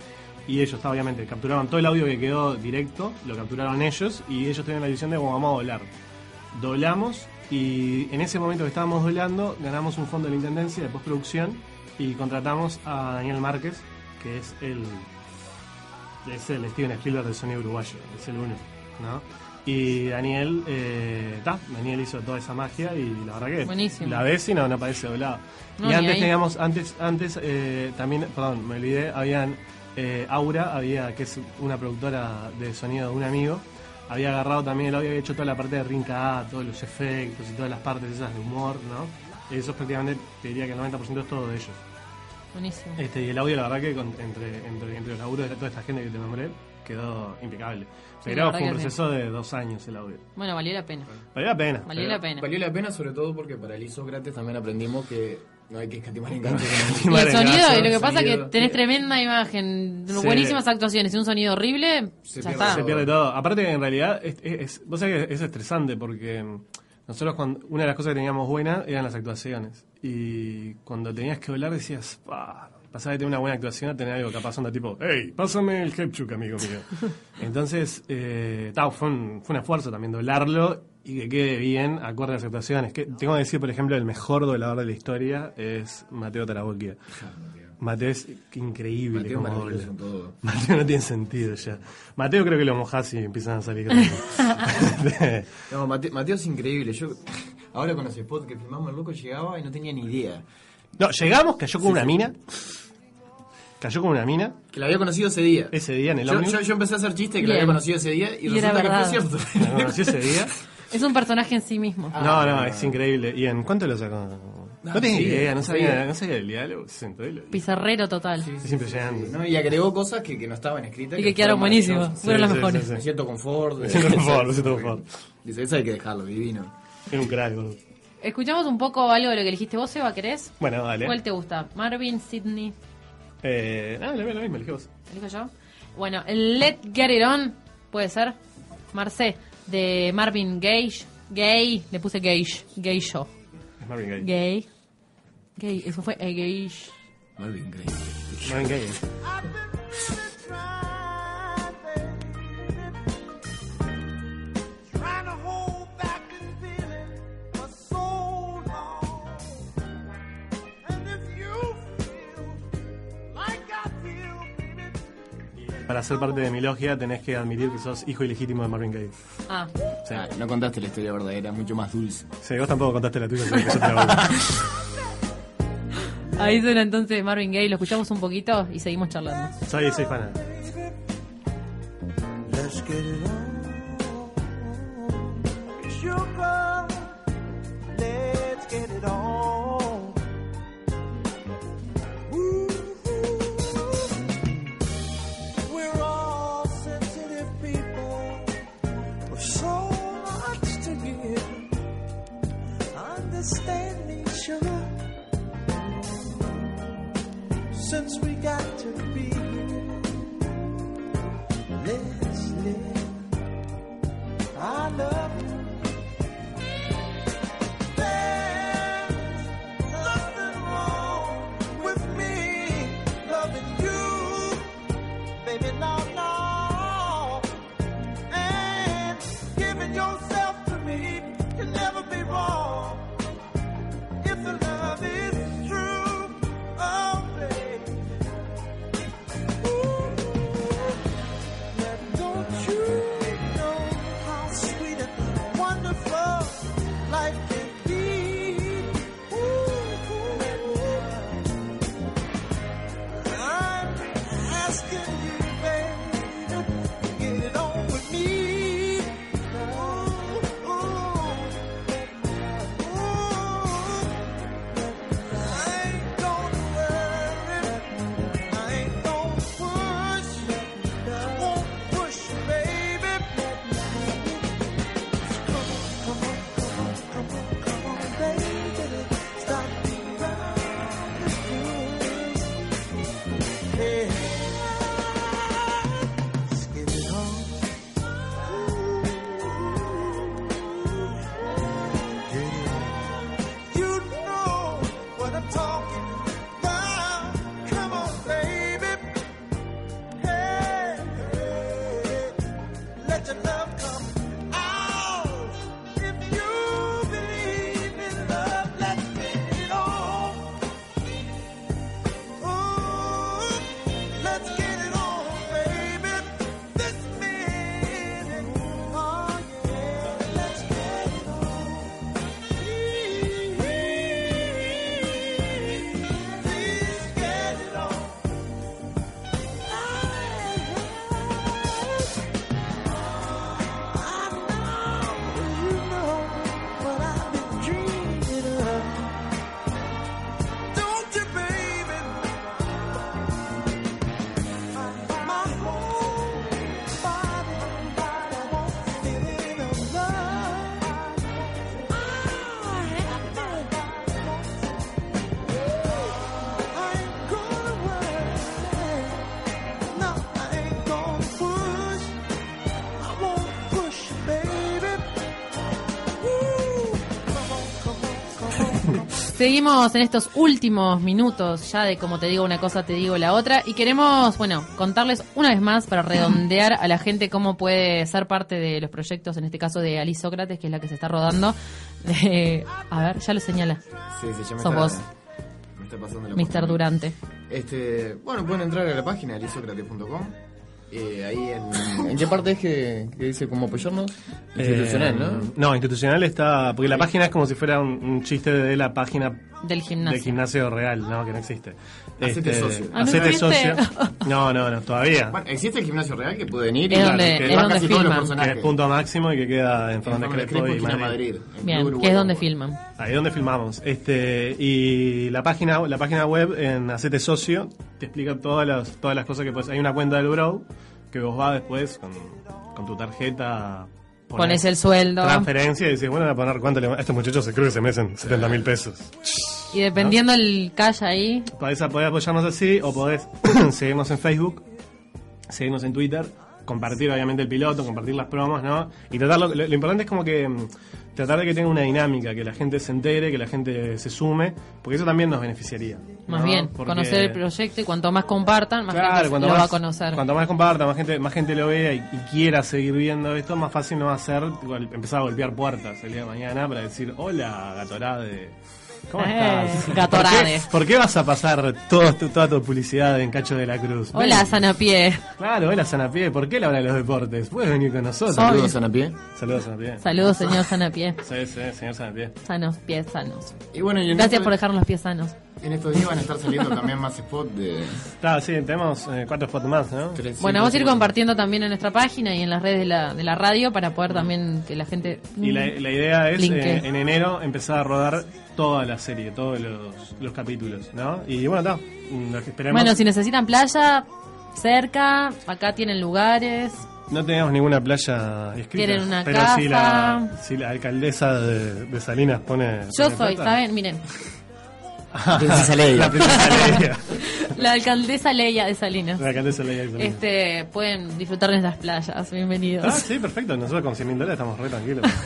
Y ellos, obviamente, capturaron todo el audio que quedó directo, lo capturaron ellos, y ellos tuvieron la visión de cómo vamos a doblar. Doblamos, y en ese momento que estábamos doblando, ganamos un fondo de la Intendencia de postproducción, y contratamos a Daniel Márquez, que es el es el Steven Spielberg del sonido uruguayo, es el uno, ¿no? Y Daniel, eh, ta, Daniel hizo toda esa magia y la verdad que Buenísimo. la ves y no, no parece doblado. No, y antes ahí. teníamos, antes, antes eh, también, perdón, me olvidé, habían eh, Aura, había que es una productora de sonido de un amigo, había agarrado también había hecho toda la parte de Rinca A, todos los efectos y todas las partes esas de humor, ¿no? Eso prácticamente te diría que el 90% es todo de ellos. Buenísimo. Este, y el audio, la verdad que con- entre, entre, entre los laburos de toda esta gente que te nombré, quedó impecable. Pero fue un que proceso de dos años el audio. Bueno, valió la pena. Valió la pena. Valió la pena. Valió la pena sobre todo porque para el Isócrates también aprendimos que no hay que escatimar en canto. Y el sonido, y lo que pasa es que sonido. tenés tremenda imagen, Sí. buenísimas actuaciones y un sonido horrible, Se ya pierde- está. Se pierde todo. Aparte que en realidad, es, es, es- vos sabés que es estresante porque mm, nosotros cuando, una de las cosas que teníamos buena eran las actuaciones. Y cuando tenías que hablar decías, "Pa", pasaba de tener una buena actuación a tener algo capaz onda tipo, hey, pásame el Hepchuk, amigo mío. Entonces, eh, ta, fue, un, fue un esfuerzo también doblarlo y que quede bien acorde a las actuaciones. Que, tengo que decir, por ejemplo, el mejor doblador de la historia es Mateo Taraboquia. Mateo es increíble Mateo como maravilloso dobla. en todo. Mateo no tiene sentido ya. Mateo creo que lo mojás y empiezan a salir. No, Mateo, Mateo es increíble. Yo ahora con los spots que filmamos, el loco llegaba y no tenía ni idea. no, llegamos, cayó con una mina. Cayó con una mina Que la había conocido ese día. ese día en el Yo, yo, yo empecé a hacer chiste que la Bien. había conocido ese día y, Y resulta que fue cierto. La conocí ese día. Es un personaje en sí mismo. No, no, es increíble. ¿Y en cuánto lo sacó? No Ah, tenía sí, idea, no sí. sabía, no sabía el diálogo. Se sentó y lo Pizarrero total. Es impresionante. ¿no? Y agregó cosas que, que no estaban escritas. Y que quedaron fueron buenísimos. maravillosas. Fueron las sí, mejores. sí, Me siento confort. Me siento confort, me siento confort. Dice, eso hay que dejarlo, divino. Es un crack, boludo. Escuchamos un poco algo de lo que elegiste vos, Eva, ¿querés? Bueno, dale. ¿Cuál te gusta? Marvin, Sidney, Eh, ah, lo mismo, elegí vos. ¿elijo yo? Bueno, el Let Get It On, puede ser. Marcé, de Marvin Gage. Gay, le puse Gage. Gay Show. Es Marvin Gaye. Gay. Gay, eso fue eh, Gage. Marvin Gaye. Marvin Gaye. Para ser parte de mi logia tenés que admitir que sos hijo ilegítimo de Marvin Gaye. Ah, Sí. Ah, no contaste la historia verdadera, mucho más dulce. Sí, vos tampoco contaste la tuya, que yo te la voy. ahí suena entonces Marvin Gaye. Lo escuchamos un poquito y seguimos charlando. Soy, soy fan. let's get it on. Sugar, let's get it on. Understand me, sugar. Since we got to be here, let's live. I love seguimos en estos últimos minutos ya de como te digo una cosa, te digo la otra. Y queremos, bueno, contarles una vez más para redondear a la gente cómo puede ser parte de los proyectos, en este caso de Alice Sócrates, que es la que se está rodando. A ver, ya lo señala. Sí, sí, ya me Sos está- vos. Me está pasando la Mr. posta. Durante. Este, bueno, pueden entrar a la página lisocrates.com. Eh, ahí en, ¿En qué parte es que, que dice cómo apoyarnos? Institucional, Eh, ¿no? No, institucional está. Porque la página es como si fuera un, un chiste de la página Del gimnasio. del gimnasio real, ¿no? Que no existe. Este, Hacete socio. Ah, ¿no hacete existe? socio. No, no, no, todavía. Bueno, existe el gimnasio real que pueden ir Es y donde- que es donde casi todos los filman. que es personajes. punto máximo y que queda en Fernández Crespo y Madrid. Madrid. en Bien, Club que Uruguay. es donde filman. Ahí es donde filmamos. Este, y la página, la página web en Hacete Socio te explica todas las, todas las cosas que puedes. Hay una cuenta del Bro que vos vas después con, con tu tarjeta. Pones el sueldo. Transferencia y decís, bueno, voy a poner cuánto le a estos muchachos se creo que se merecen 70 mil pesos. Y dependiendo el cash ahí, Podés, podés apoyarnos así o podés seguirnos en Facebook, seguirnos en Twitter, compartir obviamente el piloto, compartir las promos, ¿no? Y tratar lo, lo- lo importante es como que mm, tratar de que tenga una dinámica, que la gente se entere, que la gente se sume, porque eso también nos beneficiaría. más ¿no? bien, Porque- conocer el proyecto y cuanto más compartan, más Claro, gente cuanto lo más, va a conocer. Cuanto más comparta, más gente, más gente lo vea y, y quiera seguir viendo esto, más fácil nos va a ser empezar a golpear puertas el día de mañana para decir, hola, Gatorade. ¿Cómo Eh, estás? Gatorade. ¿Por qué, por qué vas a pasar todo tu- toda tu publicidad en Cacho de la Cruz? Hola, Ven. Sanapié. Claro, hola Sanapié. ¿Por qué la hora de los deportes? Puedes venir con nosotros. Saludos, Sanapié. Saludos Sanapié. Saludos, señor Sanapié. Sí, sí, señor Sanapié. Sanos, pies sanos. Y bueno, y Gracias estos- por dejarnos los pies sanos. En estos días van a estar saliendo también más spots de Está, sí, tenemos eh, cuatro spots más, ¿no? tres, Bueno, vamos a ir compartiendo también en nuestra página y en las redes de la, de la radio para poder también que la gente... Y la, la idea es eh, en enero empezar a rodar toda la serie, todos los, los capítulos, ¿no? Y bueno, está. mm, esperemos. Bueno, si necesitan playa, cerca, acá tienen lugares. No tenemos ninguna playa escrita. Tienen una pero casa. Si, la, si la alcaldesa de, de Salinas pone. Yo pone soy, plata. ¿saben? Miren, Princesa Leia. La princesa Leia. la alcaldesa Leia de Salinas. La alcaldesa Leia de Salinas. Este, pueden disfrutar de las playas, bienvenidos. Ah, sí, perfecto. Nosotros con 100 mil dólares estamos re tranquilos.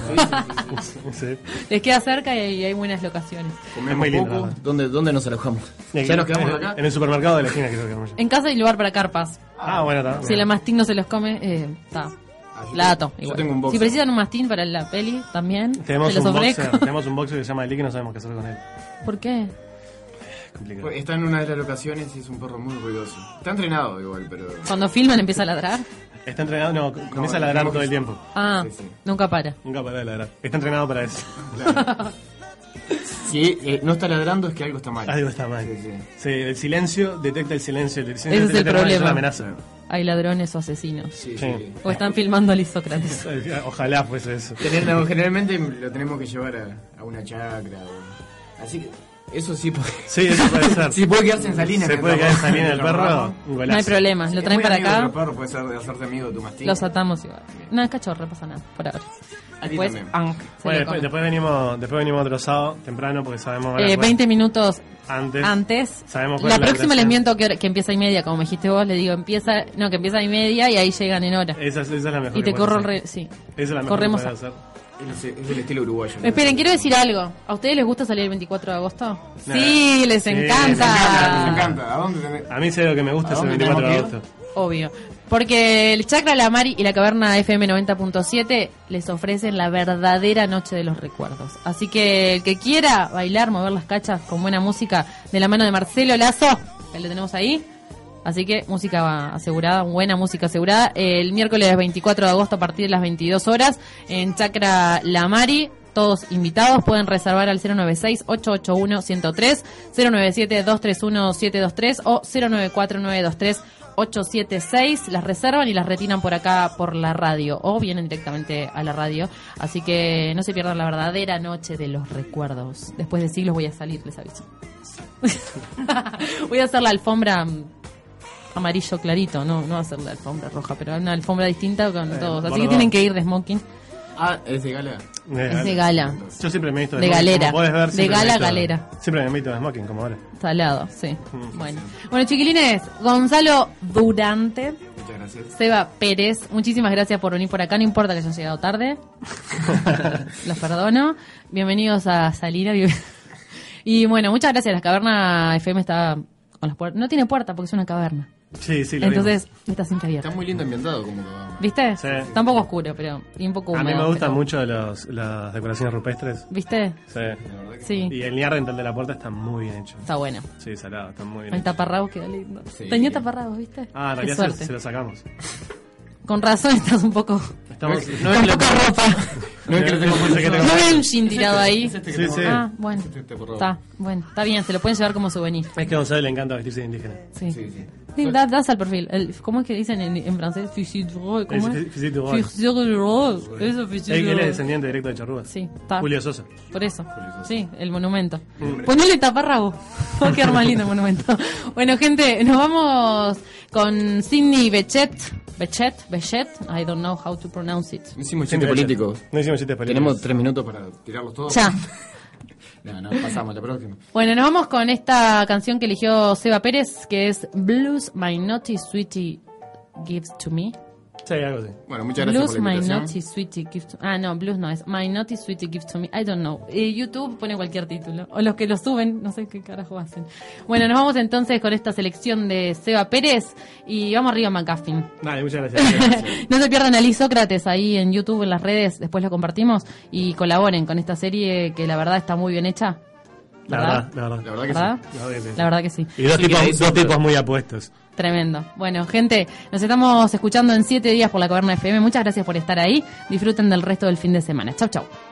Sí. Les queda cerca y hay buenas locaciones. Comemos Es muy lindo. ¿Dónde, ¿Dónde nos alojamos? ¿Ya nos quedamos acá? En el supermercado de la esquina creo que quedamos. En casa hay lugar para carpas. Ah, bueno, está. Si la mastín no se los come, eh, está. Así La que ato. yo igual. tengo un si precisan un mastín para la peli, también. Tenemos un, boxer, tenemos un boxer que se llama Eli que no sabemos qué hacer con él. ¿Por qué? Complicado. Pues Está en una de las locaciones y es un perro muy ruidoso. Está entrenado igual, pero... Cuando filman empieza a ladrar. Está entrenado, no, comienza a ladrar todo el tiempo. Ah, Sí, sí. nunca para. Nunca para de ladrar. Está entrenado para eso. Si eh, no está ladrando es que algo está mal. Algo está mal. Sí, sí. Sí, el silencio detecta el silencio. El silencio Ese es el problema. una amenaza. Hay ladrones o asesinos. Sí, Sí. sí. O están filmando a Lisócrates. Ojalá fuese eso. Generalmente lo tenemos que llevar a, a una chacra. o- Así que eso sí puede, Sí, eso puede ser. sí puede quedarse en Salinas. Se puede quedar en Salinas el perro. un No hay problema, lo traen para acá, perro puede ser de hacerte amigo de tu mastín. los atamos igual. No, es cachorro, pasa nada, por ahora. Después, Bueno, después, después venimos, después venimos otro sábado temprano porque sabemos. Eh, 20 minutos antes. antes. Sabemos La próxima les miento que, que empieza y media, como me dijiste vos, le digo, empieza, no, que empieza y media y ahí llegan en hora. Esa, es- esa es la mejor. Y te corro, re, sí. hacer. Esa es la mejor Corremos que a- puedes hacer. Es, es del estilo uruguayo. ¿no? Esperen, quiero decir algo. ¿A ustedes les gusta salir el 24 de agosto? Nah. Sí, les Sí, encanta. les encanta, nos encanta. ¿A dónde tenés? A mí sé lo que me gusta ¿A es el dónde 24 de agosto. Obvio. Porque el Chakra La Mari y la Caverna FM 90.7 les ofrecen la verdadera noche de los recuerdos. Así que el que quiera bailar, mover las cachas con buena música de la mano de Marcelo Lazo, que lo tenemos ahí. Así que música asegurada, buena música asegurada. El miércoles 24 de agosto a partir de las 22 horas en Chakra La Mari. Todos invitados pueden reservar al 096-881-103, 097-231-723 o 094-923-876. Las reservan y las retiran por acá por la radio o vienen directamente a la radio. Así que no se pierdan la verdadera noche de los recuerdos. Después de siglos voy a salir, les aviso. voy a hacer la alfombra mm, amarillo clarito, no, no va a ser la alfombra roja, pero una alfombra distinta con todos. Así que tienen que ir de smoking. Ah, es de gala. Es de gala. Yo siempre me he visto De smoking, galera. como podés ver, De gala a visto- galera. Siempre me he visto de smoking, como ahora. Salado, sí. Bueno. Bueno, chiquilines, Gonzalo Durante, Muchas gracias. Seba Pérez, muchísimas gracias por venir por acá. No importa que hayan llegado tarde. Los perdono. Bienvenidos a Salina. Y bueno, muchas gracias. La caverna FM está con las puertas. No tiene puerta porque es una caverna. Sí, sí, lo Entonces, está siempre abierta. Está muy lindo ambientado como caverna. ¿Viste? Sí. Está un poco oscuro, pero. Y un poco vimos. A mí húmedo, me gustan pero- mucho los, las decoraciones rupestres. ¿Viste? Sí. Sí. Y el Niar Dental de la puerta está muy bien hecho. Está bueno. Sí, salado, está muy bien El hecho. taparrabos queda lindo. Sí. Tenía taparrabos, ¿viste? Ah, en realidad suerte. se, se lo sacamos. Con razón estás un poco. Estamos, No es que lo poca ropa. No es que lo tengo ¿No ve un jean tirado ahí? Es este que Sí, sí. Ah, bueno. Este. Está, bueno. Está bien, se lo pueden llevar como souvenir. Es que a Gonzalo le encanta vestirse de indígena. Sí. Sí, sí. Sí, da- das al perfil. El- ¿Cómo es que dicen en, en francés? Fusil de rose. ¿Cómo Es- es? fusil de rose. Fusil de rose. Eso, fusil Él, es descendiente directo de Charrúa. Sí, está. Julio Sosa. Por eso. Sí, el monumento. Mm. Ponele taparrabo. Va a quedar más lindo el monumento. Bueno, gente, nos vamos con Sidney Bechet. Bechet, Bechet. I don't know how to pronounce it. No hicimos chistes políticos. No hicimos chistes políticos. Tenemos tres minutos para tirarlos todos. Ya. Bueno, nos vamos con esta canción que eligió Seba Pérez, que es Blues My Naughty Sweetie Gives to Me. Sí, algo así. Bueno, muchas gracias Blues por la My invitación. Naughty Sweetie Gives to Ah, no, Blues no es. My Naughty Sweetie Gives to Me. I don't know. Eh, YouTube pone cualquier título. O los que lo suben, no sé qué carajo hacen. Bueno, nos vamos entonces con esta selección de Seba Pérez y vamos arriba a McGuffin. Dale, muchas gracias. no se pierdan a Liz Sócrates ahí en YouTube, en las redes, después lo compartimos y colaboren con esta serie que la verdad está muy bien hecha. La ¿Verdad? la verdad. La verdad que ¿Verdad? sí. La verdad que sí. La verdad que sí. Y dos tipos, dos tipos muy apuestos. Tremendo. Bueno, gente, nos estamos escuchando en siete días por la Caverna FM. Muchas gracias por estar ahí. Disfruten del resto del fin de semana. Chau, chau.